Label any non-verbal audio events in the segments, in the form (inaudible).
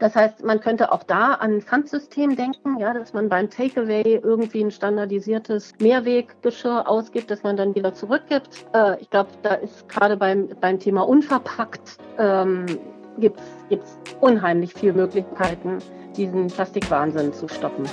Das heißt, man könnte auch da an ein Pfandsystem denken, ja, dass man beim Takeaway irgendwie ein standardisiertes Mehrweggeschirr ausgibt, das man dann wieder zurückgibt. Äh, ich glaube, da ist gerade beim, beim Thema unverpackt ähm, gibt es unheimlich viele Möglichkeiten, diesen Plastikwahnsinn zu stoppen.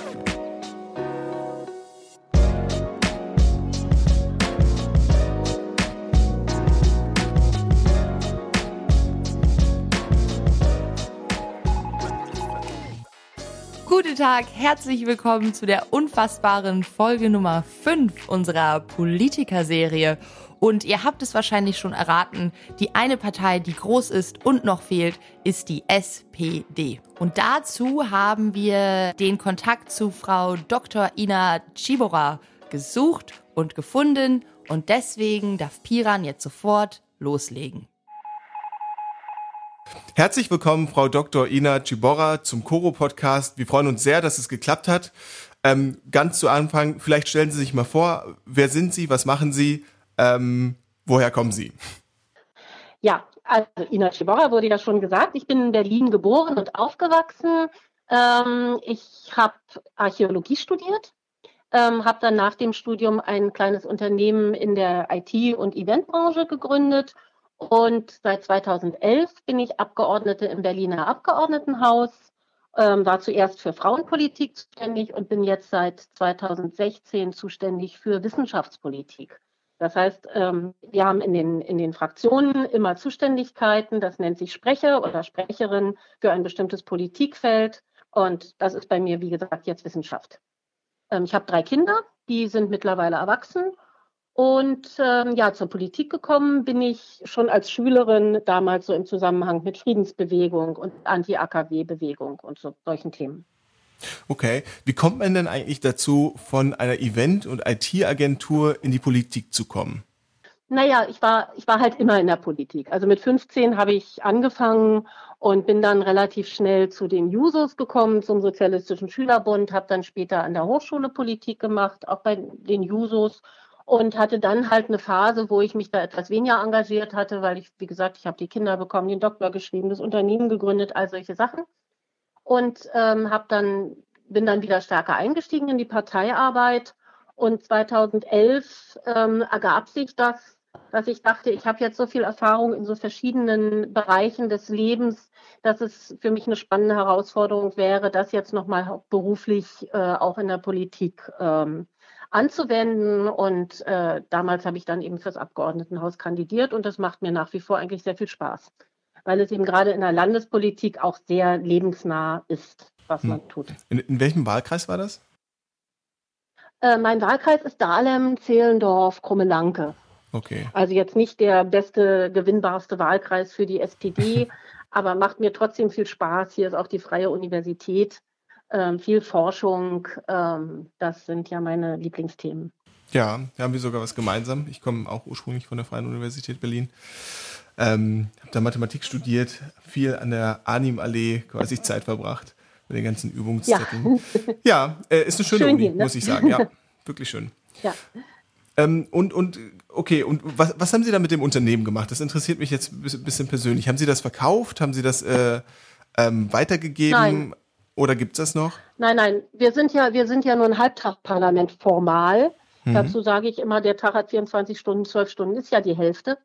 Tag, herzlich willkommen zu der unfassbaren Folge Nummer 5 unserer Politiker-Serie. Und ihr habt es wahrscheinlich schon erraten, die eine Partei, die groß ist und noch fehlt, ist die SPD. Und dazu haben wir den Kontakt zu Frau Dr. Ina Chibora gesucht und gefunden. Und deswegen darf Piran jetzt sofort loslegen. Herzlich willkommen, Frau Dr. Ina Chibora zum Koro-Podcast. Wir freuen uns sehr, dass es geklappt hat. Ähm, ganz zu Anfang, vielleicht stellen Sie sich mal vor, wer sind Sie, was machen Sie, ähm, woher kommen Sie? Ja, also Ina Chibora wurde ja schon gesagt, ich bin in Berlin geboren und aufgewachsen. Ähm, ich habe Archäologie studiert, ähm, habe dann nach dem Studium ein kleines Unternehmen in der IT- und Eventbranche gegründet und seit 2011 bin ich Abgeordnete im Berliner Abgeordnetenhaus, ähm, war zuerst für Frauenpolitik zuständig und bin jetzt seit 2016 zuständig für Wissenschaftspolitik. Das heißt, ähm, wir haben in den, in den Fraktionen immer Zuständigkeiten, das nennt sich Sprecher oder Sprecherin für ein bestimmtes Politikfeld. Und das ist bei mir, wie gesagt, jetzt Wissenschaft. Ähm, ich habe drei Kinder, die sind mittlerweile erwachsen und ähm, ja, zur Politik gekommen bin ich schon als Schülerin damals so im Zusammenhang mit Friedensbewegung und Anti-AKW-Bewegung und so solchen Themen. Okay, wie kommt man denn eigentlich dazu, von einer Event- und IT-Agentur in die Politik zu kommen? Naja, ich war, ich war halt immer in der Politik. Also mit 15 habe ich angefangen und bin dann relativ schnell zu den Jusos gekommen, zum Sozialistischen Schülerbund, habe dann später an der Hochschule Politik gemacht, auch bei den Jusos und hatte dann halt eine Phase, wo ich mich da etwas weniger engagiert hatte, weil ich, wie gesagt, ich habe die Kinder bekommen, den Doktor geschrieben, das Unternehmen gegründet, all solche Sachen. Und ähm, habe dann, bin dann wieder stärker eingestiegen in die Parteiarbeit. Und 2011 ähm, ergab sich das, dass ich dachte, ich habe jetzt so viel Erfahrung in so verschiedenen Bereichen des Lebens, dass es für mich eine spannende Herausforderung wäre, das jetzt nochmal beruflich äh, auch in der Politik ähm, anzuwenden. Und äh, damals habe ich dann eben fürs Abgeordnetenhaus kandidiert und das macht mir nach wie vor eigentlich sehr viel Spaß, weil es eben gerade in der Landespolitik auch sehr lebensnah ist, was hm. man tut. In, in welchem Wahlkreis war das? Äh, mein Wahlkreis ist Dahlem, Zehlendorf, Krummelanke. Okay. Also jetzt nicht der beste, gewinnbarste Wahlkreis für die SPD, (laughs) aber macht mir trotzdem viel Spaß. Hier ist auch die Freie Universität ähm, viel Forschung. Ähm, das sind ja meine Lieblingsthemen. Ja, da haben wir sogar was gemeinsam. Ich komme auch ursprünglich von der Freien Universität Berlin. Ähm, habe da Mathematik studiert, viel an der Arnim-Allee quasi (laughs) Zeit verbracht mit den ganzen Übungszetteln. Ja, ja äh, ist eine schöne schön Uni, hier, ne? muss ich sagen. Ja, (laughs) wirklich schön. Ja. Ähm, und, und, okay, und was, was haben Sie da mit dem Unternehmen gemacht? Das interessiert mich jetzt ein bisschen persönlich. Haben Sie das verkauft? Haben Sie das äh, ähm, weitergegeben? Nein. Oder gibt es das noch? Nein, nein, wir sind ja, wir sind ja nur ein Halbtagparlament formal. Mhm. Dazu sage ich immer, der Tag hat 24 Stunden, 12 Stunden ist ja die Hälfte.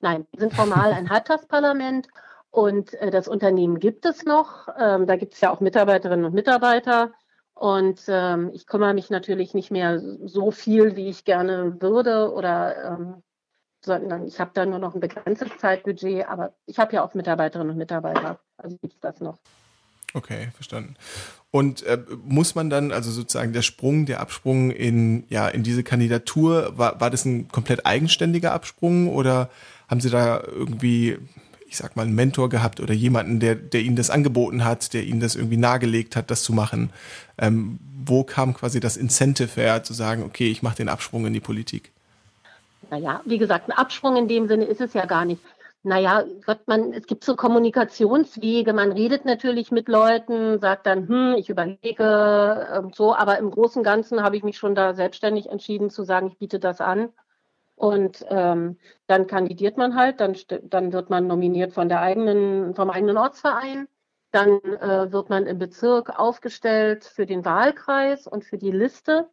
Nein, wir sind formal ein Halbtagsparlament und äh, das Unternehmen gibt es noch. Ähm, da gibt es ja auch Mitarbeiterinnen und Mitarbeiter. Und ähm, ich kümmere mich natürlich nicht mehr so viel, wie ich gerne würde oder ähm, sondern ich habe da nur noch ein begrenztes Zeitbudget, aber ich habe ja auch Mitarbeiterinnen und Mitarbeiter. Also gibt es das noch. Okay, verstanden. Und äh, muss man dann, also sozusagen der Sprung, der Absprung in, ja, in diese Kandidatur, war, war das ein komplett eigenständiger Absprung oder haben Sie da irgendwie, ich sag mal, einen Mentor gehabt oder jemanden, der, der Ihnen das angeboten hat, der Ihnen das irgendwie nahegelegt hat, das zu machen? Ähm, wo kam quasi das Incentive her, zu sagen, okay, ich mache den Absprung in die Politik? Naja, wie gesagt, ein Absprung in dem Sinne ist es ja gar nicht naja, Gott, man, es gibt so Kommunikationswege, man redet natürlich mit Leuten, sagt dann, hm, ich überlege und so, aber im Großen und Ganzen habe ich mich schon da selbstständig entschieden zu sagen, ich biete das an. Und ähm, dann kandidiert man halt, dann, dann wird man nominiert von der eigenen, vom eigenen Ortsverein. Dann äh, wird man im Bezirk aufgestellt für den Wahlkreis und für die Liste.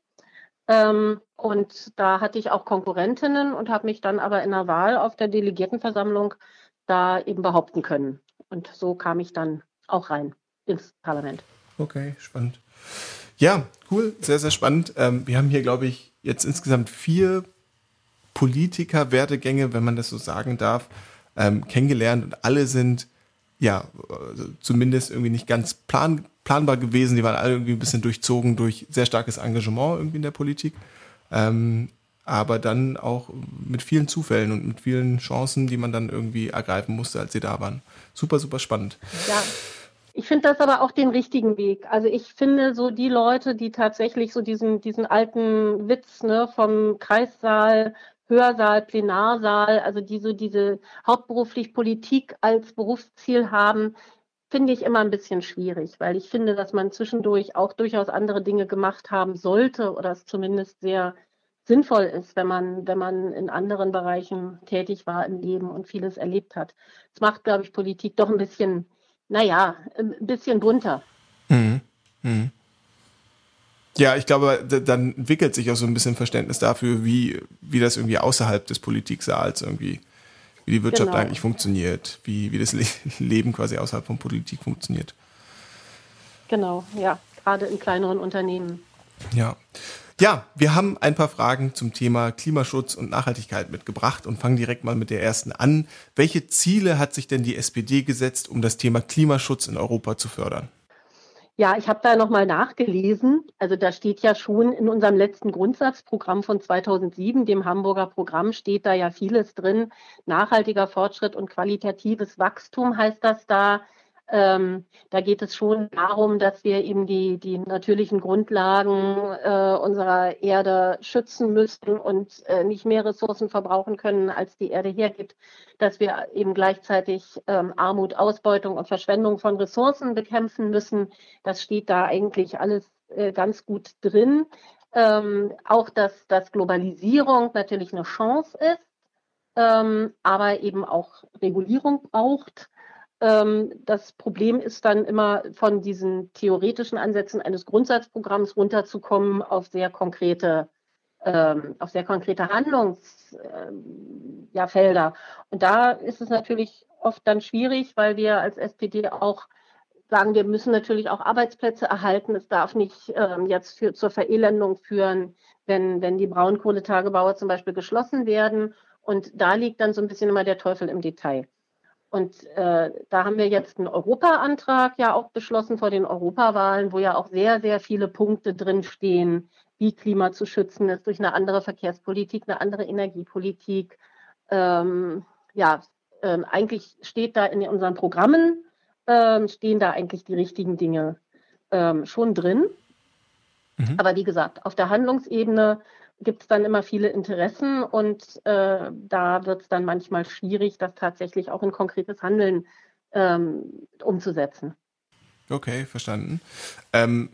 Ähm, und da hatte ich auch Konkurrentinnen und habe mich dann aber in der Wahl auf der Delegiertenversammlung da eben behaupten können. Und so kam ich dann auch rein ins Parlament. Okay, spannend. Ja, cool, sehr, sehr spannend. Ähm, wir haben hier, glaube ich, jetzt insgesamt vier Politiker-Werdegänge, wenn man das so sagen darf, ähm, kennengelernt und alle sind ja also zumindest irgendwie nicht ganz plan, planbar gewesen. Die waren alle irgendwie ein bisschen durchzogen durch sehr starkes Engagement irgendwie in der Politik. Ähm, aber dann auch mit vielen Zufällen und mit vielen Chancen, die man dann irgendwie ergreifen musste, als sie da waren. Super, super spannend. Ja. Ich finde das aber auch den richtigen Weg. Also ich finde so die Leute, die tatsächlich so diesen, diesen alten Witz ne, vom Kreissaal, Hörsaal, Plenarsaal, also die so diese hauptberuflich Politik als Berufsziel haben, finde ich immer ein bisschen schwierig, weil ich finde, dass man zwischendurch auch durchaus andere Dinge gemacht haben sollte oder es zumindest sehr sinnvoll ist, wenn man, wenn man in anderen Bereichen tätig war im Leben und vieles erlebt hat. Es macht, glaube ich, Politik doch ein bisschen, naja, ein bisschen bunter. Mhm. Mhm. Ja, ich glaube, dann entwickelt sich auch so ein bisschen Verständnis dafür, wie, wie das irgendwie außerhalb des Politiksaals irgendwie, wie die Wirtschaft genau. eigentlich funktioniert, wie, wie das (laughs) Leben quasi außerhalb von Politik funktioniert. Genau, ja, gerade in kleineren Unternehmen. Ja. Ja, wir haben ein paar Fragen zum Thema Klimaschutz und Nachhaltigkeit mitgebracht und fangen direkt mal mit der ersten an. Welche Ziele hat sich denn die SPD gesetzt, um das Thema Klimaschutz in Europa zu fördern? Ja, ich habe da nochmal nachgelesen. Also da steht ja schon in unserem letzten Grundsatzprogramm von 2007, dem Hamburger Programm, steht da ja vieles drin. Nachhaltiger Fortschritt und qualitatives Wachstum heißt das da. Ähm, da geht es schon darum, dass wir eben die, die natürlichen Grundlagen äh, unserer Erde schützen müssten und äh, nicht mehr Ressourcen verbrauchen können, als die Erde hergibt, dass wir eben gleichzeitig ähm, Armut, Ausbeutung und Verschwendung von Ressourcen bekämpfen müssen. Das steht da eigentlich alles äh, ganz gut drin. Ähm, auch, dass, dass Globalisierung natürlich eine Chance ist, ähm, aber eben auch Regulierung braucht das Problem ist dann immer von diesen theoretischen Ansätzen eines Grundsatzprogramms runterzukommen auf sehr konkrete, ähm, auf sehr konkrete Handlungsfelder. Ähm, Und da ist es natürlich oft dann schwierig, weil wir als SPD auch sagen, wir müssen natürlich auch Arbeitsplätze erhalten. Es darf nicht ähm, jetzt für, zur Verelendung führen, wenn, wenn die Braunkohletagebauer zum Beispiel geschlossen werden. Und da liegt dann so ein bisschen immer der Teufel im Detail. Und äh, da haben wir jetzt einen Europaantrag ja auch beschlossen vor den Europawahlen, wo ja auch sehr, sehr viele Punkte drinstehen, wie Klima zu schützen ist durch eine andere Verkehrspolitik, eine andere Energiepolitik. Ähm, ja, ähm, eigentlich steht da in unseren Programmen, ähm, stehen da eigentlich die richtigen Dinge ähm, schon drin. Mhm. Aber wie gesagt, auf der Handlungsebene gibt es dann immer viele Interessen und äh, da wird es dann manchmal schwierig, das tatsächlich auch in konkretes Handeln ähm, umzusetzen. Okay, verstanden. Ähm,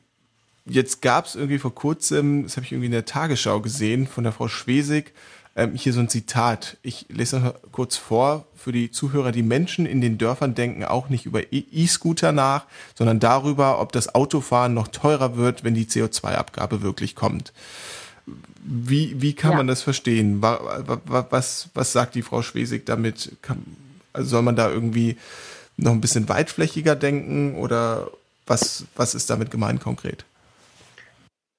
jetzt gab es irgendwie vor kurzem, das habe ich irgendwie in der Tagesschau gesehen, von der Frau Schwesig, ähm, hier so ein Zitat. Ich lese noch kurz vor für die Zuhörer. Die Menschen in den Dörfern denken auch nicht über E-Scooter nach, sondern darüber, ob das Autofahren noch teurer wird, wenn die CO2-Abgabe wirklich kommt. Wie, wie kann ja. man das verstehen? Was, was sagt die Frau Schwesig damit? also soll man da irgendwie noch ein bisschen weitflächiger denken oder was, was ist damit gemeint konkret?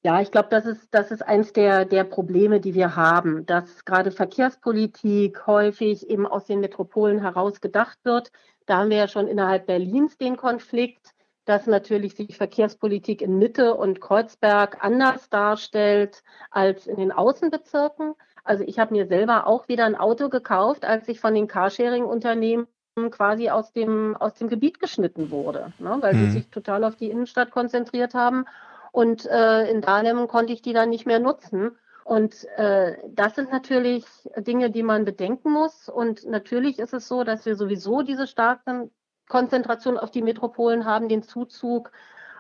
Ja, ich glaube, das ist, das ist eins der, der Probleme, die wir haben, dass gerade Verkehrspolitik häufig eben aus den Metropolen heraus gedacht wird. Da haben wir ja schon innerhalb Berlins den Konflikt dass natürlich sich Verkehrspolitik in Mitte und Kreuzberg anders darstellt als in den Außenbezirken. Also ich habe mir selber auch wieder ein Auto gekauft, als ich von den Carsharing-Unternehmen quasi aus dem, aus dem Gebiet geschnitten wurde, ne, weil mhm. sie sich total auf die Innenstadt konzentriert haben. Und äh, in Dahlem konnte ich die dann nicht mehr nutzen. Und äh, das sind natürlich Dinge, die man bedenken muss. Und natürlich ist es so, dass wir sowieso diese starken Konzentration auf die Metropolen haben, den Zuzug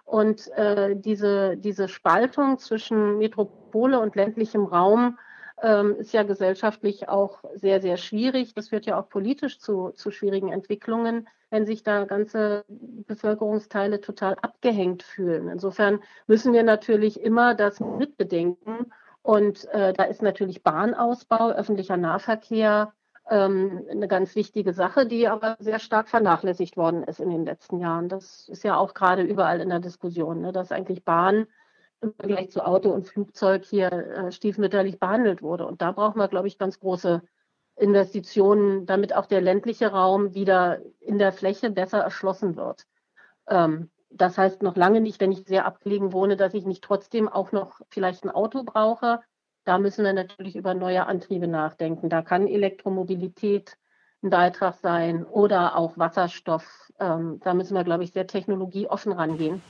und äh, diese, diese Spaltung zwischen Metropole und ländlichem Raum ähm, ist ja gesellschaftlich auch sehr, sehr schwierig. Das führt ja auch politisch zu, zu schwierigen Entwicklungen. wenn sich da ganze Bevölkerungsteile total abgehängt fühlen. Insofern müssen wir natürlich immer das mitbedenken. Und äh, da ist natürlich Bahnausbau, öffentlicher Nahverkehr ähm, eine ganz wichtige Sache, die aber sehr stark vernachlässigt worden ist in den letzten Jahren. Das ist ja auch gerade überall in der Diskussion, ne, dass eigentlich Bahn im Vergleich zu Auto und Flugzeug hier äh, stiefmütterlich behandelt wurde. Und da brauchen wir, glaube ich, ganz große Investitionen, damit auch der ländliche Raum wieder in der Fläche besser erschlossen wird. Ähm, das heißt noch lange nicht, wenn ich sehr abgelegen wohne, dass ich nicht trotzdem auch noch vielleicht ein Auto brauche. Da müssen wir natürlich über neue Antriebe nachdenken. Da kann Elektromobilität ein Beitrag sein oder auch Wasserstoff. Ähm, da müssen wir, glaube ich, sehr technologieoffen rangehen.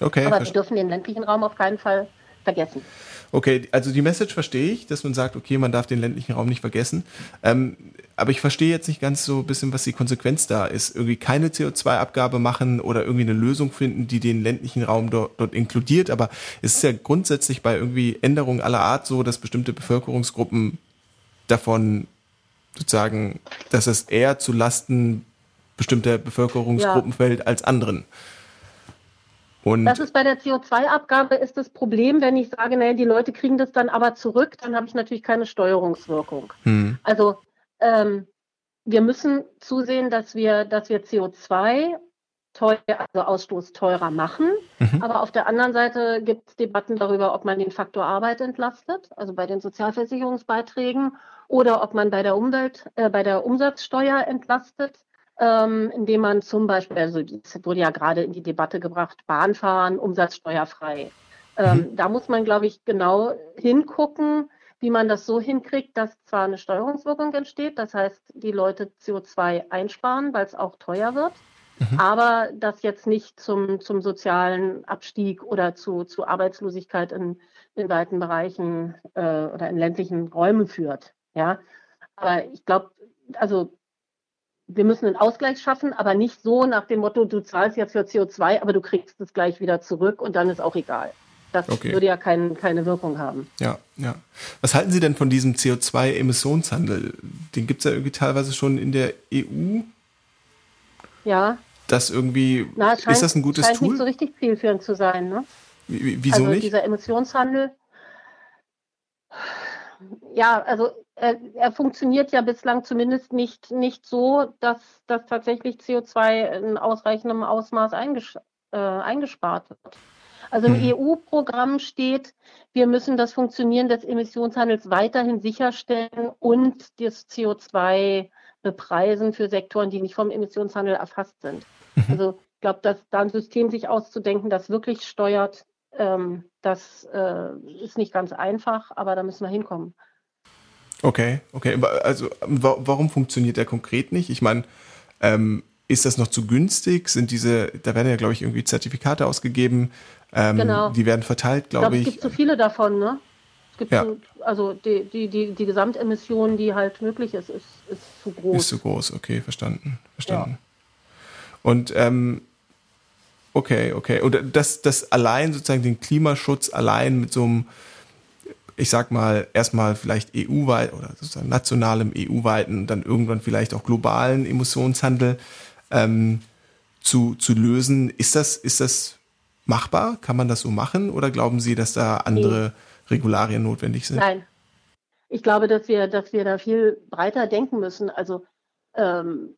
Okay. Aber wir dürfen den ländlichen Raum auf keinen Fall vergessen. Okay, also die Message verstehe ich, dass man sagt, okay, man darf den ländlichen Raum nicht vergessen. Ähm, aber ich verstehe jetzt nicht ganz so ein bisschen, was die Konsequenz da ist. Irgendwie keine CO2-Abgabe machen oder irgendwie eine Lösung finden, die den ländlichen Raum dort, dort inkludiert. Aber es ist ja grundsätzlich bei irgendwie Änderungen aller Art so, dass bestimmte Bevölkerungsgruppen davon sozusagen, dass es eher zu Lasten bestimmter Bevölkerungsgruppen ja. fällt als anderen. Und das ist bei der CO2-Abgabe ist das Problem, wenn ich sage, naja, die Leute kriegen das dann aber zurück, dann habe ich natürlich keine Steuerungswirkung. Hm. Also ähm, wir müssen zusehen, dass wir, dass wir CO2 teuer, also Ausstoß teurer machen. Mhm. Aber auf der anderen Seite gibt es Debatten darüber, ob man den Faktor Arbeit entlastet, also bei den Sozialversicherungsbeiträgen, oder ob man bei der Umwelt, äh, bei der Umsatzsteuer entlastet ähm, indem man zum Beispiel, also das wurde ja gerade in die Debatte gebracht, Bahnfahren umsatzsteuerfrei. Ähm, mhm. Da muss man, glaube ich, genau hingucken, wie man das so hinkriegt, dass zwar eine Steuerungswirkung entsteht, das heißt, die Leute CO2 einsparen, weil es auch teuer wird, mhm. aber das jetzt nicht zum, zum sozialen Abstieg oder zu, zu Arbeitslosigkeit in, in weiten Bereichen äh, oder in ländlichen Räumen führt. Ja, aber ich glaube, also wir müssen einen Ausgleich schaffen, aber nicht so nach dem Motto, du zahlst jetzt für CO2, aber du kriegst es gleich wieder zurück und dann ist auch egal. Das okay. würde ja kein, keine Wirkung haben. Ja, ja. Was halten Sie denn von diesem CO2-Emissionshandel? Den gibt es ja irgendwie teilweise schon in der EU. Ja. Das irgendwie, Na, scheint, ist das ein gutes scheint Tool? nicht so richtig zielführend zu sein, ne? Wieso also nicht? Dieser Emissionshandel, ja, also er, er, funktioniert ja bislang zumindest nicht, nicht so, dass, dass tatsächlich CO2 in ausreichendem Ausmaß einges äh, eingespart wird. Also im mhm. EU-Programm steht, wir müssen das Funktionieren des Emissionshandels weiterhin sicherstellen und das CO2 bepreisen für Sektoren, die nicht vom Emissionshandel erfasst sind. Mhm. Also ich glaube, dass da ein System sich auszudenken, das wirklich steuert, ähm, das äh, ist nicht ganz einfach, aber da müssen wir hinkommen. Okay, okay. Also warum funktioniert der konkret nicht? Ich meine, ähm, ist das noch zu günstig? Sind diese, da werden ja, glaube ich, irgendwie Zertifikate ausgegeben. Ähm, genau. Die werden verteilt, glaube ich. Glaub, es gibt zu viele davon, ne? Es gibt ja. so, also die, die, die, die Gesamtemission, die halt möglich ist, ist, ist zu groß. Ist zu groß, okay, verstanden. Verstanden. Ja. Und ähm, okay, okay. Und das, das allein sozusagen den Klimaschutz allein mit so einem ich sag mal, erstmal vielleicht EU-weit oder sozusagen nationalem, EU-weiten, dann irgendwann vielleicht auch globalen Emissionshandel ähm, zu, zu lösen. Ist das, ist das machbar? Kann man das so machen? Oder glauben Sie, dass da andere. Regularien notwendig sind? Nein. Ich glaube, dass wir, dass wir da viel breiter denken müssen. Also ähm,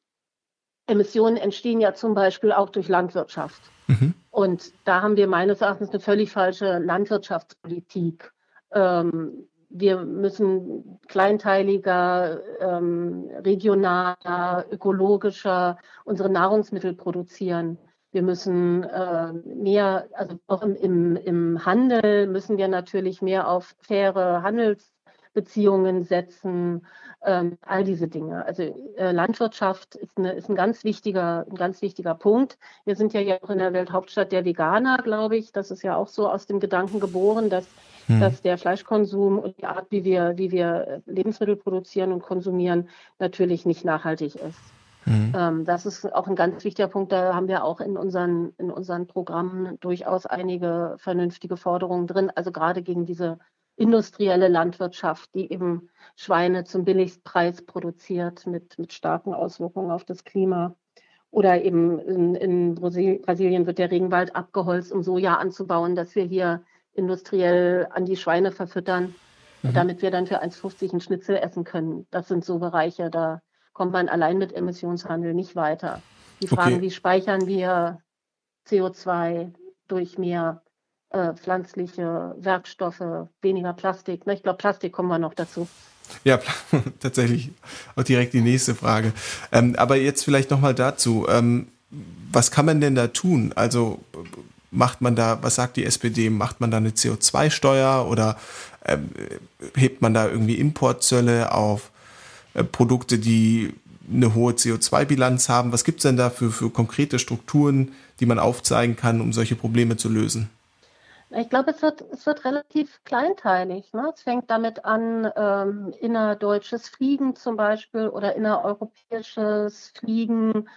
Emissionen entstehen ja zum Beispiel auch durch Landwirtschaft. Mhm. Und da haben wir meines Erachtens eine völlig falsche Landwirtschaftspolitik. Ähm, wir müssen kleinteiliger, ähm, regionaler, ökologischer unsere Nahrungsmittel produzieren. Wir müssen äh, mehr, also auch im, im, im Handel müssen wir natürlich mehr auf faire Handelsbeziehungen setzen, ähm, all diese Dinge. Also äh, Landwirtschaft ist, eine, ist ein ganz wichtiger, ein ganz wichtiger Punkt. Wir sind ja auch in der Welthauptstadt der Veganer, glaube ich. Das ist ja auch so aus dem Gedanken geboren, dass hm. dass der Fleischkonsum und die Art, wie wir, wie wir Lebensmittel produzieren und konsumieren, natürlich nicht nachhaltig ist. Hm. Ähm, das ist auch ein ganz wichtiger Punkt. Da haben wir auch in unseren, in unseren Programmen durchaus einige vernünftige Forderungen drin. Also gerade gegen diese industrielle Landwirtschaft, die eben Schweine zum Billigpreis produziert mit, mit starken Auswirkungen auf das Klima. Oder eben in, in Brasilien wird der Regenwald abgeholzt, um Soja anzubauen, dass wir hier industriell an die Schweine verfüttern, mhm. damit wir dann für 1,50 einen Schnitzel essen können. Das sind so Bereiche, da kommt man allein mit Emissionshandel nicht weiter. Die Fragen, okay. wie speichern wir CO2 durch mehr äh, pflanzliche Werkstoffe, weniger Plastik. Ne? Ich glaube, Plastik kommen wir noch dazu. Ja, (laughs) tatsächlich auch direkt die nächste Frage. Ähm, aber jetzt vielleicht nochmal dazu. Ähm, was kann man denn da tun? Also macht man da, was sagt die SPD, macht man da eine CO2-Steuer oder ähm, hebt man da irgendwie Importzölle auf äh, Produkte, die eine hohe CO2-Bilanz haben? Was gibt es denn da für, für konkrete Strukturen, die man aufzeigen kann, um solche Probleme zu lösen? Ich glaube, es wird, es wird relativ kleinteilig. Ne? Es fängt damit an, ähm, innerdeutsches Fliegen zum Beispiel oder innereuropäisches Fliegen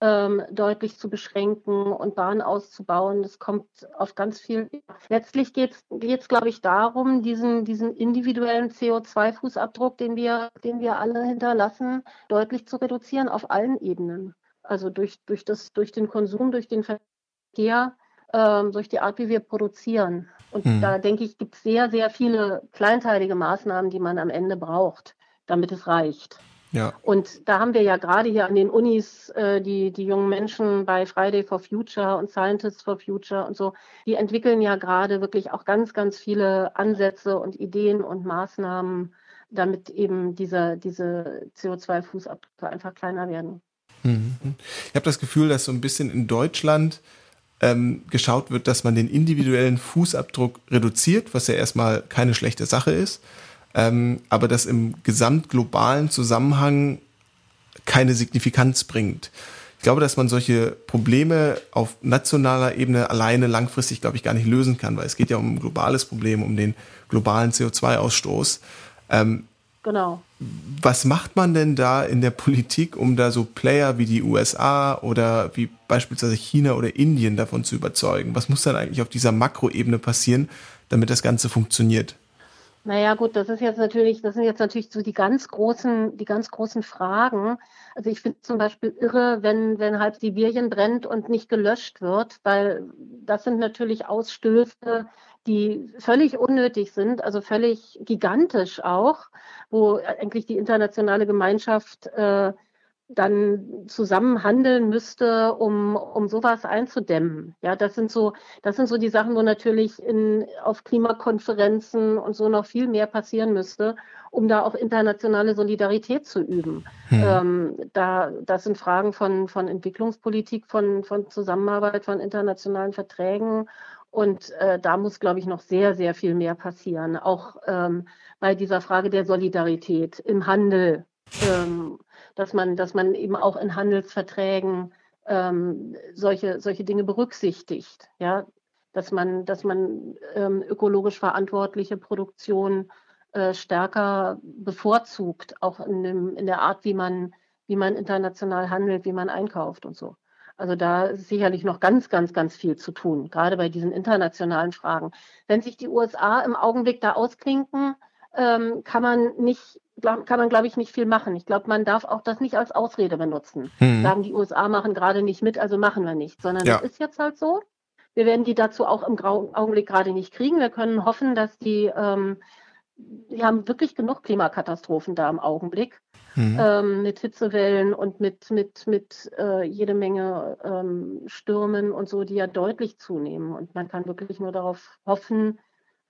ähm, deutlich zu beschränken und Bahnen auszubauen. Das kommt auf ganz viel. Letztlich geht es, glaube ich, darum, diesen, diesen individuellen CO2-Fußabdruck, den wir, den wir alle hinterlassen, deutlich zu reduzieren auf allen Ebenen. Also durch, durch, das, durch den Konsum, durch den Verkehr ähm, durch die Art, wie wir produzieren. Und mhm. da denke ich, gibt es sehr, sehr viele kleinteilige Maßnahmen, die man am Ende braucht, damit es reicht. Ja. Und da haben wir ja gerade hier an den Unis äh, die, die jungen Menschen bei Friday for Future und Scientists for Future und so, die entwickeln ja gerade wirklich auch ganz, ganz viele Ansätze und Ideen und Maßnahmen, damit eben diese, diese CO2-Fußabdrücke einfach kleiner werden. Mhm. Ich habe das Gefühl, dass so ein bisschen in Deutschland ähm, geschaut wird, dass man den individuellen Fußabdruck reduziert, was ja erstmal keine schlechte Sache ist, ähm, aber das im gesamtglobalen Zusammenhang keine Signifikanz bringt. Ich glaube, dass man solche Probleme auf nationaler Ebene alleine langfristig, glaube ich, gar nicht lösen kann, weil es geht ja um ein globales Problem, um den globalen CO2-Ausstoß. Ähm, Genau. Was macht man denn da in der Politik, um da so Player wie die USA oder wie beispielsweise China oder Indien davon zu überzeugen? Was muss dann eigentlich auf dieser Makroebene passieren, damit das Ganze funktioniert? Naja, gut, das ist jetzt natürlich, das sind jetzt natürlich so die ganz großen, die ganz großen Fragen. Also ich finde zum Beispiel irre, wenn, wenn halb Sibirien brennt und nicht gelöscht wird, weil das sind natürlich Ausstöße, die völlig unnötig sind, also völlig gigantisch auch, wo eigentlich die internationale Gemeinschaft äh, dann zusammen handeln müsste, um, um sowas einzudämmen. Ja, das sind so, das sind so die Sachen, wo natürlich in, auf Klimakonferenzen und so noch viel mehr passieren müsste, um da auch internationale Solidarität zu üben. Hm. Ähm, da, das sind Fragen von, von Entwicklungspolitik, von, von Zusammenarbeit, von internationalen Verträgen und äh, da muss, glaube ich, noch sehr, sehr viel mehr passieren. Auch ähm, bei dieser Frage der Solidarität im Handel, ähm, dass, man, dass man eben auch in Handelsverträgen ähm, solche, solche Dinge berücksichtigt. Ja? Dass man, dass man ähm, ökologisch verantwortliche Produktion äh, stärker bevorzugt, auch in, dem, in der Art, wie man, wie man international handelt, wie man einkauft und so. Also da ist sicherlich noch ganz, ganz, ganz viel zu tun, gerade bei diesen internationalen Fragen. Wenn sich die USA im Augenblick da ausklinken, ähm, kann man nicht, glaub, kann man, glaube ich, nicht viel machen. Ich glaube, man darf auch das nicht als Ausrede benutzen. Mhm. Sagen, die USA machen gerade nicht mit, also machen wir nicht, sondern ja. das ist jetzt halt so. Wir werden die dazu auch im Augenblick gerade nicht kriegen. Wir können hoffen, dass die, ähm, die haben wirklich genug Klimakatastrophen da im Augenblick mhm. ähm, mit Hitzewellen und mit, mit, mit äh, jede Menge ähm, Stürmen und so, die ja deutlich zunehmen. Und man kann wirklich nur darauf hoffen,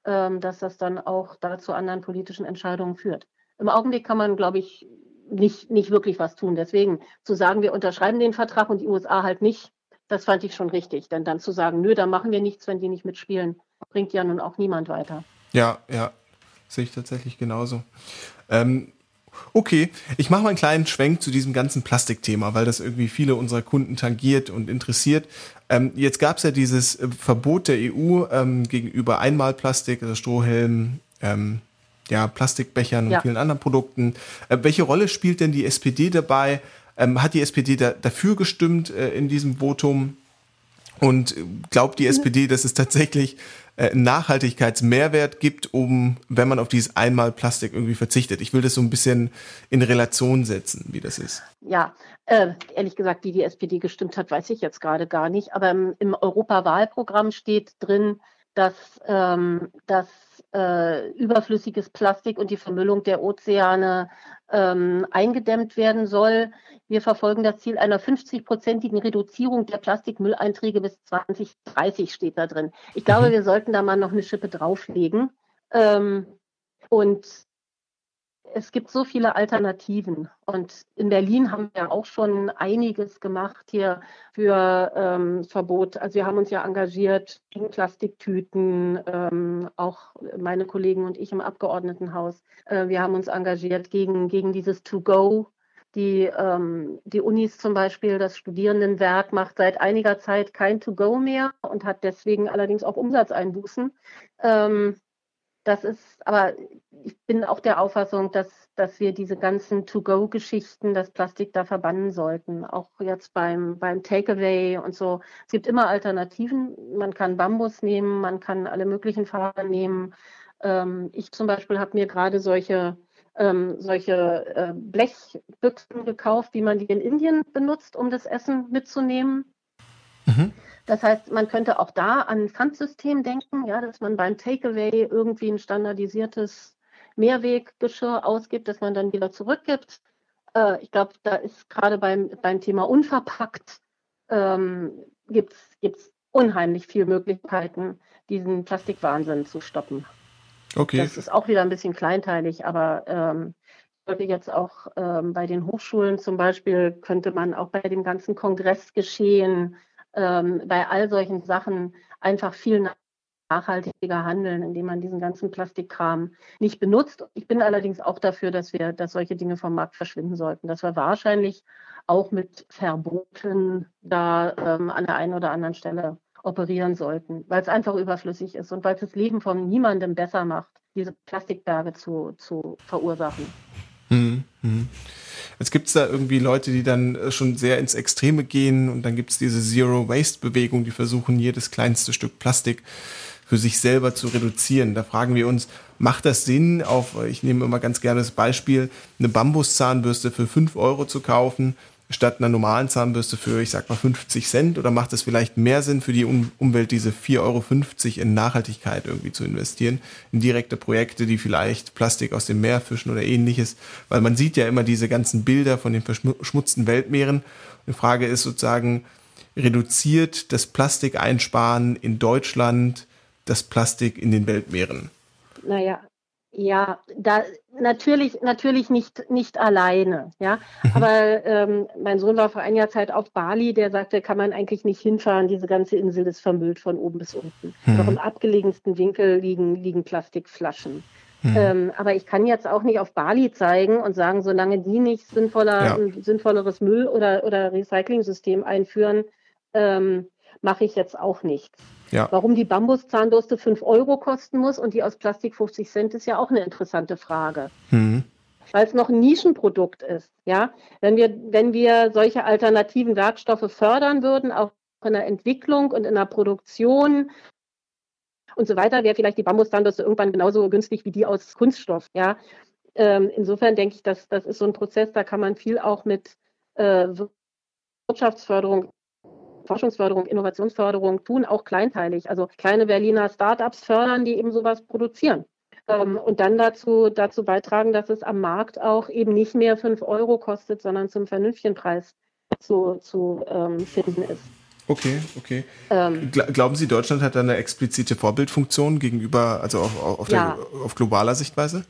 ähm, dass das dann auch da zu anderen politischen Entscheidungen führt. Im Augenblick kann man, glaube ich, nicht, nicht wirklich was tun. Deswegen zu sagen, wir unterschreiben den Vertrag und die USA halt nicht, das fand ich schon richtig. Denn dann zu sagen, nö, da machen wir nichts, wenn die nicht mitspielen, bringt ja nun auch niemand weiter. Ja, ja, sehe ich tatsächlich genauso. Ähm, Okay, ich mache mal einen kleinen Schwenk zu diesem ganzen Plastikthema, weil das irgendwie viele unserer Kunden tangiert und interessiert. Ähm, jetzt gab es ja dieses äh, Verbot der EU ähm, gegenüber Einmalplastik, also Strohhelm, ähm, ja, Plastikbechern und ja. vielen anderen Produkten. Äh, welche Rolle spielt denn die SPD dabei? Ähm, hat die SPD da, dafür gestimmt äh, in diesem Votum? Und glaubt die SPD, dass es tatsächlich äh, Nachhaltigkeitsmehrwert gibt, um, wenn man auf dieses einmal Plastik irgendwie verzichtet? Ich will das so ein bisschen in Relation setzen, wie das ist. Ja, äh, ehrlich gesagt, wie die SPD gestimmt hat, weiß ich jetzt gerade gar nicht. Aber im, im Europawahlprogramm steht drin, dass, ähm, dass äh, überflüssiges Plastik und die Vermüllung der Ozeane ähm, eingedämmt werden soll. Wir verfolgen das Ziel einer 50-prozentigen Reduzierung der Plastikmülleinträge bis 2030 steht da drin. Ich glaube, mhm. wir sollten da mal noch eine Schippe drauflegen. Ähm, und es gibt so viele Alternativen. Und in Berlin haben wir auch schon einiges gemacht hier für ähm, Verbot. Also wir haben uns ja engagiert gegen Plastiktüten, ähm, auch meine Kollegen und ich im Abgeordnetenhaus. Äh, wir haben uns engagiert gegen, gegen dieses To-Go. Die, ähm, die Unis zum Beispiel, das Studierendenwerk macht seit einiger Zeit kein To-Go mehr und hat deswegen allerdings auch Umsatzeinbußen. Ähm, das ist, aber ich bin auch der Auffassung, dass, dass wir diese ganzen To-Go-Geschichten, das Plastik da verbannen sollten. Auch jetzt beim, beim Takeaway und so. Es gibt immer Alternativen. Man kann Bambus nehmen, man kann alle möglichen Farben nehmen. Ähm, ich zum Beispiel habe mir gerade solche, ähm, solche äh, Blechbüchsen gekauft, wie man die in Indien benutzt, um das Essen mitzunehmen. Mhm. Das heißt, man könnte auch da an ein Pfandsystem denken, ja, dass man beim Takeaway irgendwie ein standardisiertes Mehrweggeschirr ausgibt, das man dann wieder zurückgibt. Äh, ich glaube, da ist gerade beim, beim Thema unverpackt ähm, gibt es unheimlich viele Möglichkeiten, diesen Plastikwahnsinn zu stoppen. Okay. Das ist auch wieder ein bisschen kleinteilig, aber ähm, ich wollte jetzt auch ähm, bei den Hochschulen zum Beispiel, könnte man auch bei dem ganzen Kongressgeschehen ähm, bei all solchen Sachen einfach viel nachhaltiger handeln, indem man diesen ganzen Plastikkram nicht benutzt. Ich bin allerdings auch dafür, dass wir, dass solche Dinge vom Markt verschwinden sollten, dass wir wahrscheinlich auch mit Verboten da ähm, an der einen oder anderen Stelle operieren sollten, weil es einfach überflüssig ist und weil es das Leben von niemandem besser macht, diese Plastikberge zu, zu verursachen. Hm, hm. Jetzt gibt es da irgendwie Leute, die dann äh, schon sehr ins Extreme gehen und dann gibt es diese Zero-Waste-Bewegung, die versuchen, jedes kleinste Stück Plastik für sich selber zu reduzieren. Da fragen wir uns, macht das Sinn, auf, ich nehme immer ganz gerne das Beispiel, eine Bambuszahnbürste für fünf Euro zu kaufen, statt einer normalen Zahnbürste für, ich sag mal, 50 Cent? Oder macht es vielleicht mehr Sinn für die um Umwelt, diese 4,50 Euro in Nachhaltigkeit irgendwie zu investieren, in direkte Projekte, die vielleicht Plastik aus dem Meer fischen oder ähnliches? Weil man sieht ja immer diese ganzen Bilder von den verschmutzten Weltmeeren. Die Frage ist sozusagen, reduziert das Plastikeinsparen in Deutschland das Plastik in den Weltmeeren? Naja, ja, da natürlich, natürlich nicht, nicht alleine, ja. Mhm. Aber ähm, mein Sohn war vor einiger Zeit auf Bali, der sagte, kann man eigentlich nicht hinfahren, diese ganze Insel ist vermüllt von oben bis unten. Mhm. Noch im abgelegensten Winkel liegen, liegen Plastikflaschen. Mhm. Ähm, aber ich kann jetzt auch nicht auf Bali zeigen und sagen, solange die nicht sinnvoller, ja. ein sinnvolleres Müll- oder, oder Recycling-System einführen, ähm, mache ich jetzt auch nichts. Ja. Warum die Bambuszahnbürste 5 Euro kosten muss und die aus Plastik 50 Cent, ist ja auch eine interessante Frage. Mhm. Weil es noch ein Nischenprodukt ist. Ja? Wenn, wir, wenn wir solche alternativen Werkstoffe fördern würden, auch in der Entwicklung und in der Produktion und so weiter, wäre vielleicht die Bambuszahnbürste irgendwann genauso günstig wie die aus Kunststoff. Ja? Ähm, insofern denke ich, dass das ist so ein Prozess, da kann man viel auch mit äh, Wirtschaftsförderung Forschungsförderung, Innovationsförderung tun, auch kleinteilig. Also kleine Berliner Startups fördern, die eben sowas produzieren. Ähm, und dann dazu, dazu beitragen, dass es am Markt auch eben nicht mehr 5 Euro kostet, sondern zum vernünftigen Preis zu, zu ähm, finden ist. Okay, okay. Ähm, Glauben Sie, Deutschland hat da eine explizite Vorbildfunktion gegenüber, also auf, auf, ja. der, auf globaler Sichtweise?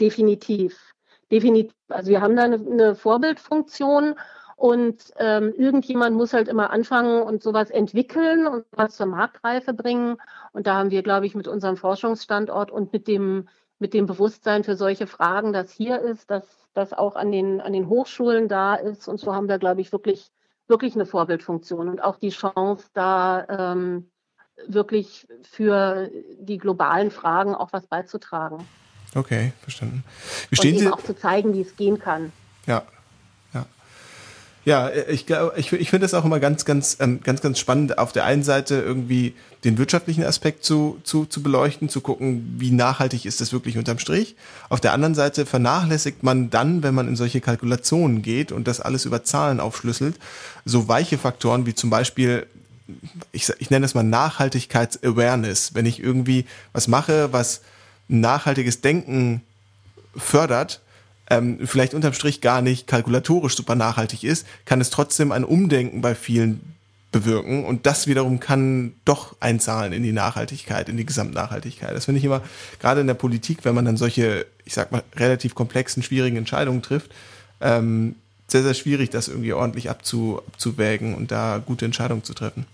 Definitiv. Definitiv. Also wir haben da eine, eine Vorbildfunktion und ähm, irgendjemand muss halt immer anfangen und sowas entwickeln und was zur Marktreife bringen. Und da haben wir, glaube ich, mit unserem Forschungsstandort und mit dem, mit dem Bewusstsein für solche Fragen, das hier ist, dass das auch an den, an den Hochschulen da ist. Und so haben wir, glaube ich, wirklich, wirklich eine Vorbildfunktion und auch die Chance, da ähm, wirklich für die globalen Fragen auch was beizutragen. Okay, verstanden. Wie stehen und Sie auch zu zeigen, wie es gehen kann. Ja, Ja, ich, ich, ich finde es auch immer ganz, ganz, ähm, ganz, ganz spannend, auf der einen Seite irgendwie den wirtschaftlichen Aspekt zu, zu, zu beleuchten, zu gucken, wie nachhaltig ist das wirklich unterm Strich. Auf der anderen Seite vernachlässigt man dann, wenn man in solche Kalkulationen geht und das alles über Zahlen aufschlüsselt, so weiche Faktoren wie zum Beispiel, ich, ich nenne es mal Nachhaltigkeits-Awareness. Wenn ich irgendwie was mache, was nachhaltiges Denken fördert, ähm, vielleicht unterm Strich gar nicht kalkulatorisch super nachhaltig ist, kann es trotzdem ein Umdenken bei vielen bewirken und das wiederum kann doch einzahlen in die Nachhaltigkeit, in die Gesamtnachhaltigkeit. Das finde ich immer, gerade in der Politik, wenn man dann solche, ich sag mal, relativ komplexen, schwierigen Entscheidungen trifft, ähm, sehr, sehr schwierig, das irgendwie ordentlich abzu, abzuwägen und da gute Entscheidungen zu treffen.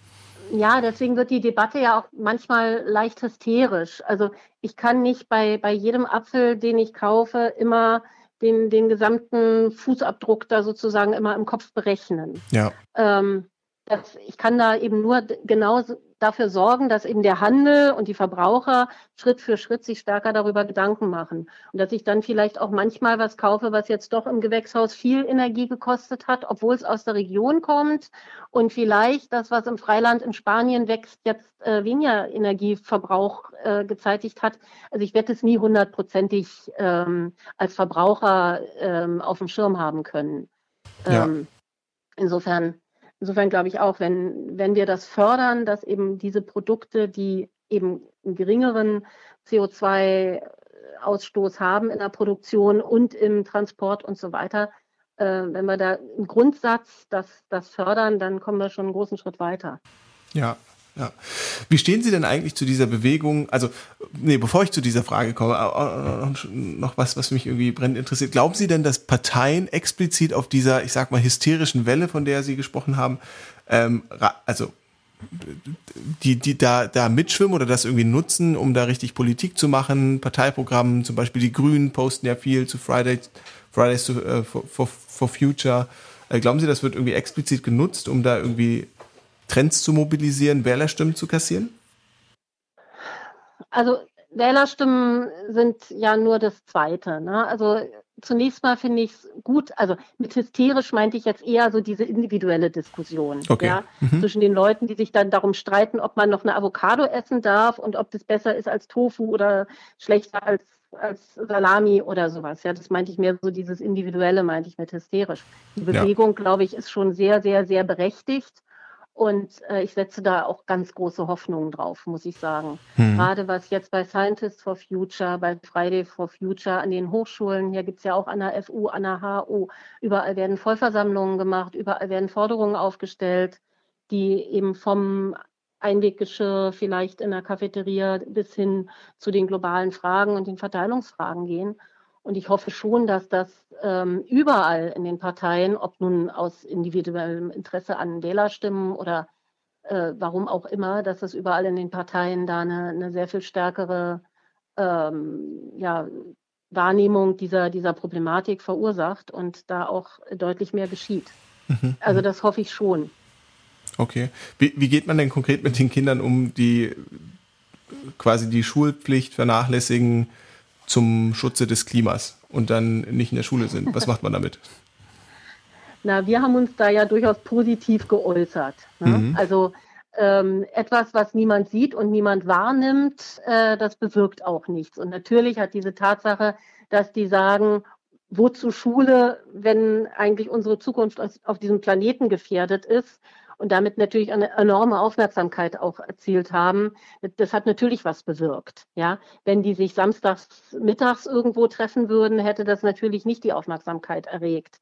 Ja, deswegen wird die Debatte ja auch manchmal leicht hysterisch. Also ich kann nicht bei, bei jedem Apfel, den ich kaufe, immer den, den gesamten Fußabdruck da sozusagen immer im Kopf berechnen. Ja. Ähm, das, ich kann da eben nur genau dafür sorgen, dass eben der Handel und die Verbraucher Schritt für Schritt sich stärker darüber Gedanken machen. Und dass ich dann vielleicht auch manchmal was kaufe, was jetzt doch im Gewächshaus viel Energie gekostet hat, obwohl es aus der Region kommt. Und vielleicht das, was im Freiland in Spanien wächst, jetzt äh, weniger Energieverbrauch äh, gezeitigt hat. Also ich werde es nie hundertprozentig ähm, als Verbraucher ähm, auf dem Schirm haben können. Ähm, ja. Insofern insofern glaube ich auch, wenn, wenn wir das fördern, dass eben diese Produkte, die eben einen geringeren CO2-Ausstoß haben in der Produktion und im Transport und so weiter, äh, wenn wir da im Grundsatz das, das fördern, dann kommen wir schon einen großen Schritt weiter. Ja, ja. Wie stehen Sie denn eigentlich zu dieser Bewegung? Also, nee, bevor ich zu dieser Frage komme, noch was, was mich irgendwie brennend interessiert. Glauben Sie denn, dass Parteien explizit auf dieser, ich sag mal, hysterischen Welle, von der Sie gesprochen haben, ähm, also die, die da, da mitschwimmen oder das irgendwie nutzen, um da richtig Politik zu machen, Parteiprogrammen, zum Beispiel die Grünen posten ja viel zu Fridays, Fridays to, uh, for, for, for Future. Äh, glauben Sie, das wird irgendwie explizit genutzt, um da irgendwie Trends zu mobilisieren, Wählerstimmen zu kassieren? Also Wählerstimmen sind ja nur das Zweite. Ne? Also zunächst mal finde ich es gut, also mit hysterisch meinte ich jetzt eher so diese individuelle Diskussion okay. ja, mhm. zwischen den Leuten, die sich dann darum streiten, ob man noch eine Avocado essen darf und ob das besser ist als Tofu oder schlechter als, als Salami oder sowas. Ja, das meinte ich mehr so dieses Individuelle, meinte ich mit hysterisch. Die Bewegung, ja. glaube ich, ist schon sehr, sehr, sehr berechtigt. Und äh, ich setze da auch ganz große Hoffnungen drauf, muss ich sagen. Hm. Gerade was jetzt bei Scientists for Future, bei Friday for Future an den Hochschulen, hier gibt's ja auch an der FU, an der HU, überall werden Vollversammlungen gemacht, überall werden Forderungen aufgestellt, die eben vom Einweggeschirr vielleicht in der Cafeteria bis hin zu den globalen Fragen und den Verteilungsfragen gehen. Und ich hoffe schon, dass das ähm, überall in den Parteien, ob nun aus individuellem Interesse an Wählerstimmen oder äh, warum auch immer, dass das überall in den Parteien da eine, eine sehr viel stärkere ähm, ja, Wahrnehmung dieser, dieser Problematik verursacht und da auch deutlich mehr geschieht. Mhm. Also das hoffe ich schon. Okay. Wie, wie geht man denn konkret mit den Kindern um, die quasi die Schulpflicht vernachlässigen? Zum Schutze des Klimas und dann nicht in der Schule sind. Was macht man damit? Na, wir haben uns da ja durchaus positiv geäußert. Ne? Mhm. Also ähm, etwas, was niemand sieht und niemand wahrnimmt, äh, das bewirkt auch nichts. Und natürlich hat diese Tatsache, dass die sagen, wozu Schule, wenn eigentlich unsere Zukunft auf diesem Planeten gefährdet ist, und damit natürlich eine enorme Aufmerksamkeit auch erzielt haben. Das hat natürlich was bewirkt. Ja, wenn die sich samstags mittags irgendwo treffen würden, hätte das natürlich nicht die Aufmerksamkeit erregt.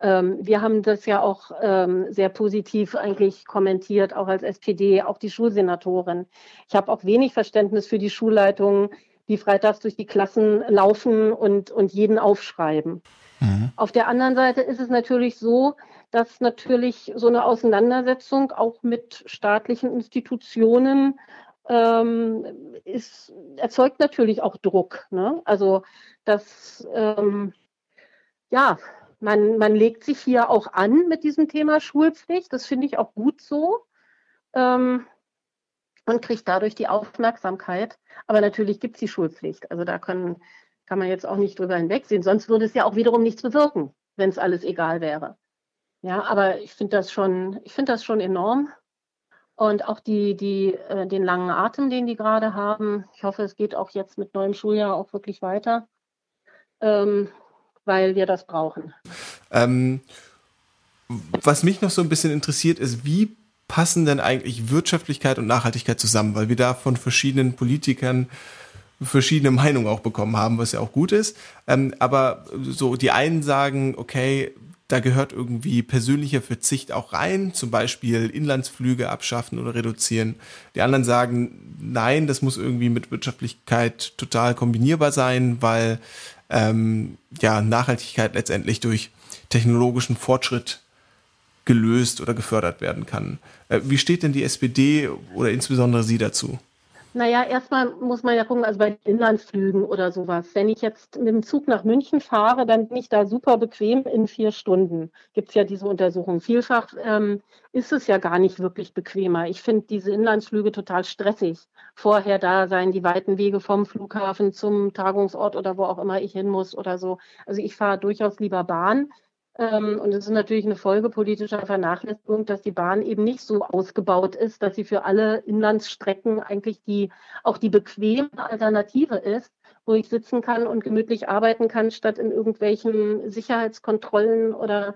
Ähm, wir haben das ja auch ähm, sehr positiv eigentlich kommentiert, auch als SPD, auch die Schulsenatorin. Ich habe auch wenig Verständnis für die Schulleitungen, die freitags durch die Klassen laufen und, und jeden aufschreiben. Mhm. Auf der anderen Seite ist es natürlich so, dass natürlich so eine Auseinandersetzung auch mit staatlichen Institutionen ähm, ist, erzeugt natürlich auch Druck. Ne? Also das, ähm, ja, man, man legt sich hier auch an mit diesem Thema Schulpflicht. Das finde ich auch gut so. Ähm, und kriegt dadurch die Aufmerksamkeit. Aber natürlich gibt es die Schulpflicht. Also da können, kann man jetzt auch nicht drüber hinwegsehen. Sonst würde es ja auch wiederum nichts bewirken, wenn es alles egal wäre. Ja, aber ich finde das schon, ich finde das schon enorm. Und auch die, die, äh, den langen Atem, den die gerade haben. Ich hoffe, es geht auch jetzt mit neuem Schuljahr auch wirklich weiter, ähm, weil wir das brauchen. Ähm, was mich noch so ein bisschen interessiert, ist, wie passen denn eigentlich Wirtschaftlichkeit und Nachhaltigkeit zusammen? Weil wir da von verschiedenen Politikern verschiedene Meinungen auch bekommen haben, was ja auch gut ist. Ähm, aber so die einen sagen, okay, da gehört irgendwie persönlicher Verzicht auch rein, zum Beispiel Inlandsflüge abschaffen oder reduzieren. Die anderen sagen, nein, das muss irgendwie mit Wirtschaftlichkeit total kombinierbar sein, weil ähm, ja Nachhaltigkeit letztendlich durch technologischen Fortschritt gelöst oder gefördert werden kann. Äh, wie steht denn die SPD oder insbesondere Sie dazu? Naja, erstmal muss man ja gucken, also bei Inlandsflügen oder sowas. Wenn ich jetzt mit dem Zug nach München fahre, dann bin ich da super bequem in vier Stunden. Gibt es ja diese Untersuchung. Vielfach ähm, ist es ja gar nicht wirklich bequemer. Ich finde diese Inlandsflüge total stressig. Vorher da sein, die weiten Wege vom Flughafen zum Tagungsort oder wo auch immer ich hin muss oder so. Also ich fahre durchaus lieber Bahn. Ähm, und es ist natürlich eine Folge politischer Vernachlässigung, dass die Bahn eben nicht so ausgebaut ist, dass sie für alle Inlandsstrecken eigentlich die, auch die bequeme Alternative ist, wo ich sitzen kann und gemütlich arbeiten kann, statt in irgendwelchen Sicherheitskontrollen oder,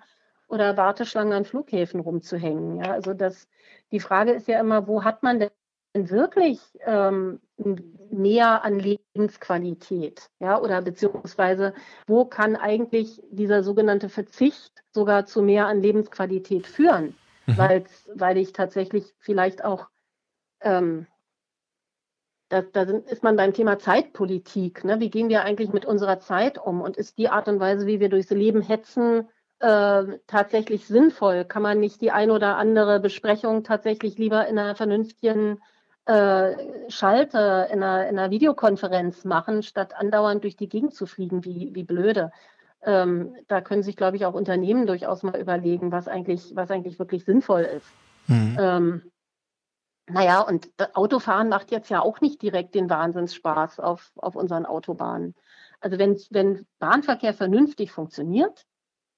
oder Warteschlangen an Flughäfen rumzuhängen. Ja, also das, die Frage ist ja immer, wo hat man denn wirklich ähm, näher an Lebensqualität, ja, oder beziehungsweise wo kann eigentlich dieser sogenannte Verzicht sogar zu mehr an Lebensqualität führen, mhm. weil, ich tatsächlich vielleicht auch, ähm, da, da ist man beim Thema Zeitpolitik, ne? wie gehen wir eigentlich mit unserer Zeit um und ist die Art und Weise, wie wir durchs Leben hetzen, äh, tatsächlich sinnvoll? Kann man nicht die ein oder andere Besprechung tatsächlich lieber in einer vernünftigen äh, Schalter in einer, in einer, Videokonferenz machen, statt andauernd durch die Gegend zu fliegen, wie, wie blöde. Ähm, da können sich, glaube ich, auch Unternehmen durchaus mal überlegen, was eigentlich, was eigentlich wirklich sinnvoll ist. Mhm. Ähm, naja, und Autofahren macht jetzt ja auch nicht direkt den Wahnsinnsspaß auf, auf unseren Autobahnen. Also wenn, wenn Bahnverkehr vernünftig funktioniert,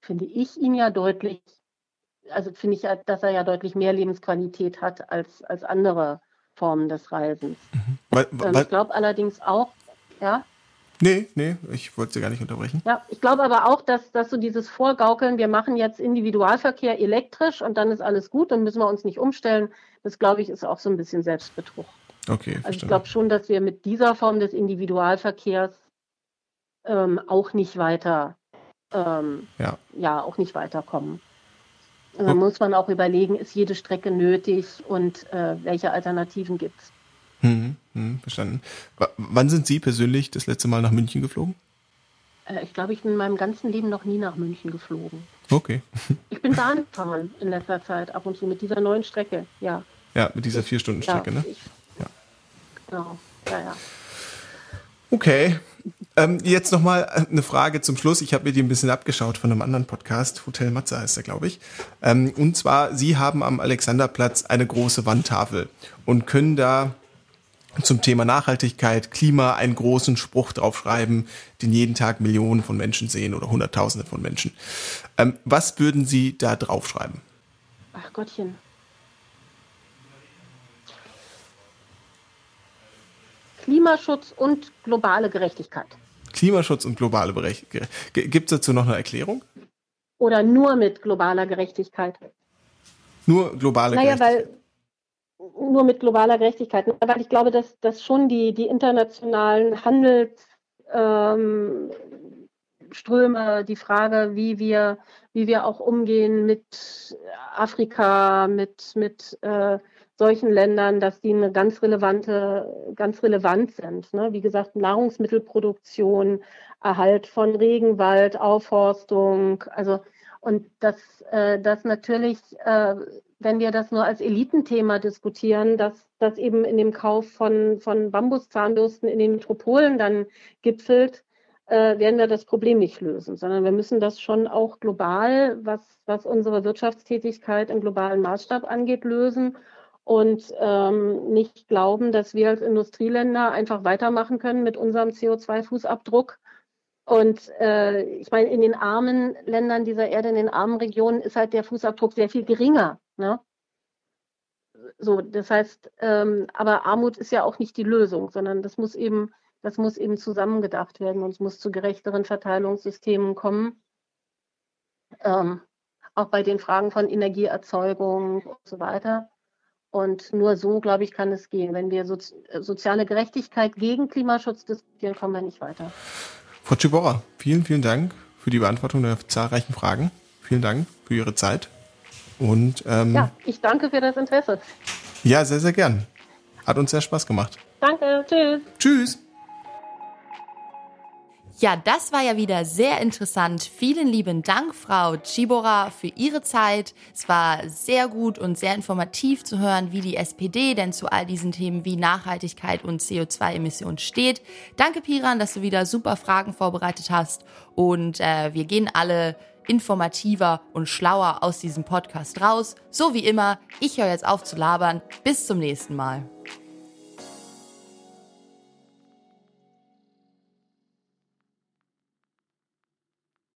finde ich ihn ja deutlich, also finde ich, ja, dass er ja deutlich mehr Lebensqualität hat als, als andere Formen des Reisens. Mhm. Weil, ähm, weil, ich glaube allerdings auch, ja. Nee, nee, ich wollte Sie gar nicht unterbrechen. Ja, ich glaube aber auch, dass, dass so dieses Vorgaukeln, wir machen jetzt Individualverkehr elektrisch und dann ist alles gut, dann müssen wir uns nicht umstellen, das glaube ich ist auch so ein bisschen Selbstbetrug. Okay. Also ich glaube schon, dass wir mit dieser Form des Individualverkehrs ähm, auch nicht weiter, ähm, ja. ja, auch nicht weiterkommen. Und dann muss man auch überlegen, ist jede Strecke nötig und äh, welche Alternativen gibt es. Hm, hm, verstanden. W wann sind Sie persönlich das letzte Mal nach München geflogen? Äh, ich glaube, ich bin in meinem ganzen Leben noch nie nach München geflogen. Okay. ich bin Bahn gefahren in letzter Zeit, ab und zu mit dieser neuen Strecke, ja. Ja, mit dieser Vier-Stunden-Strecke, ja, ne? Ich, ja. Genau, ja, ja. Okay. Ähm, jetzt nochmal eine Frage zum Schluss. Ich habe mir die ein bisschen abgeschaut von einem anderen Podcast. Hotel Matze heißt er, glaube ich. Ähm, und zwar, Sie haben am Alexanderplatz eine große Wandtafel und können da zum Thema Nachhaltigkeit, Klima einen großen Spruch draufschreiben, den jeden Tag Millionen von Menschen sehen oder Hunderttausende von Menschen. Ähm, was würden Sie da draufschreiben? Ach Gottchen. Klimaschutz und globale Gerechtigkeit. Klimaschutz und globale Gerechtigkeit. Gibt es dazu noch eine Erklärung? Oder nur mit globaler Gerechtigkeit? Nur globale naja, Gerechtigkeit. Weil, nur mit globaler Gerechtigkeit. Weil ich glaube, dass, dass schon die, die internationalen Handelsströme, ähm, die Frage, wie wir, wie wir auch umgehen mit Afrika, mit, mit äh, solchen Ländern, dass die eine ganz relevante, ganz relevant sind. Ne? Wie gesagt, Nahrungsmittelproduktion, Erhalt von Regenwald, Aufforstung, also und dass äh, das natürlich, äh, wenn wir das nur als Elitenthema diskutieren, dass das eben in dem Kauf von, von Bambuszahnbürsten in den Metropolen dann gipfelt, äh, werden wir das Problem nicht lösen, sondern wir müssen das schon auch global, was, was unsere Wirtschaftstätigkeit im globalen Maßstab angeht, lösen und ähm, nicht glauben, dass wir als Industrieländer einfach weitermachen können mit unserem CO2-Fußabdruck Und äh, ich meine, in den armen Ländern dieser Erde, in den armen Regionen ist halt der Fußabdruck sehr viel geringer. Ne? So, das heißt, ähm, aber Armut ist ja auch nicht die Lösung, sondern das muss eben, das muss eben zusammengedacht werden und es muss zu gerechteren Verteilungssystemen kommen. Ähm, auch bei den Fragen von Energieerzeugung und so weiter. Und nur so, glaube ich, kann es gehen. Wenn wir so, soziale Gerechtigkeit gegen Klimaschutz diskutieren, kommen wir nicht weiter. Frau Ciborra, vielen, vielen Dank für die Beantwortung der zahlreichen Fragen. Vielen Dank für Ihre Zeit. Und ähm, ja, ich danke für das Interesse. Ja, sehr, sehr gern. Hat uns sehr Spaß gemacht. Danke, tschüss. Tschüss. Ja, das war ja wieder sehr interessant. Vielen lieben Dank, Frau Chibora, für Ihre Zeit. Es war sehr gut und sehr informativ zu hören, wie die SPD denn zu all diesen Themen wie Nachhaltigkeit und CO2-Emissionen steht. Danke, Piran, dass du wieder super Fragen vorbereitet hast. Und äh, wir gehen alle informativer und schlauer aus diesem Podcast raus. So wie immer, ich höre jetzt auf zu labern. Bis zum nächsten Mal.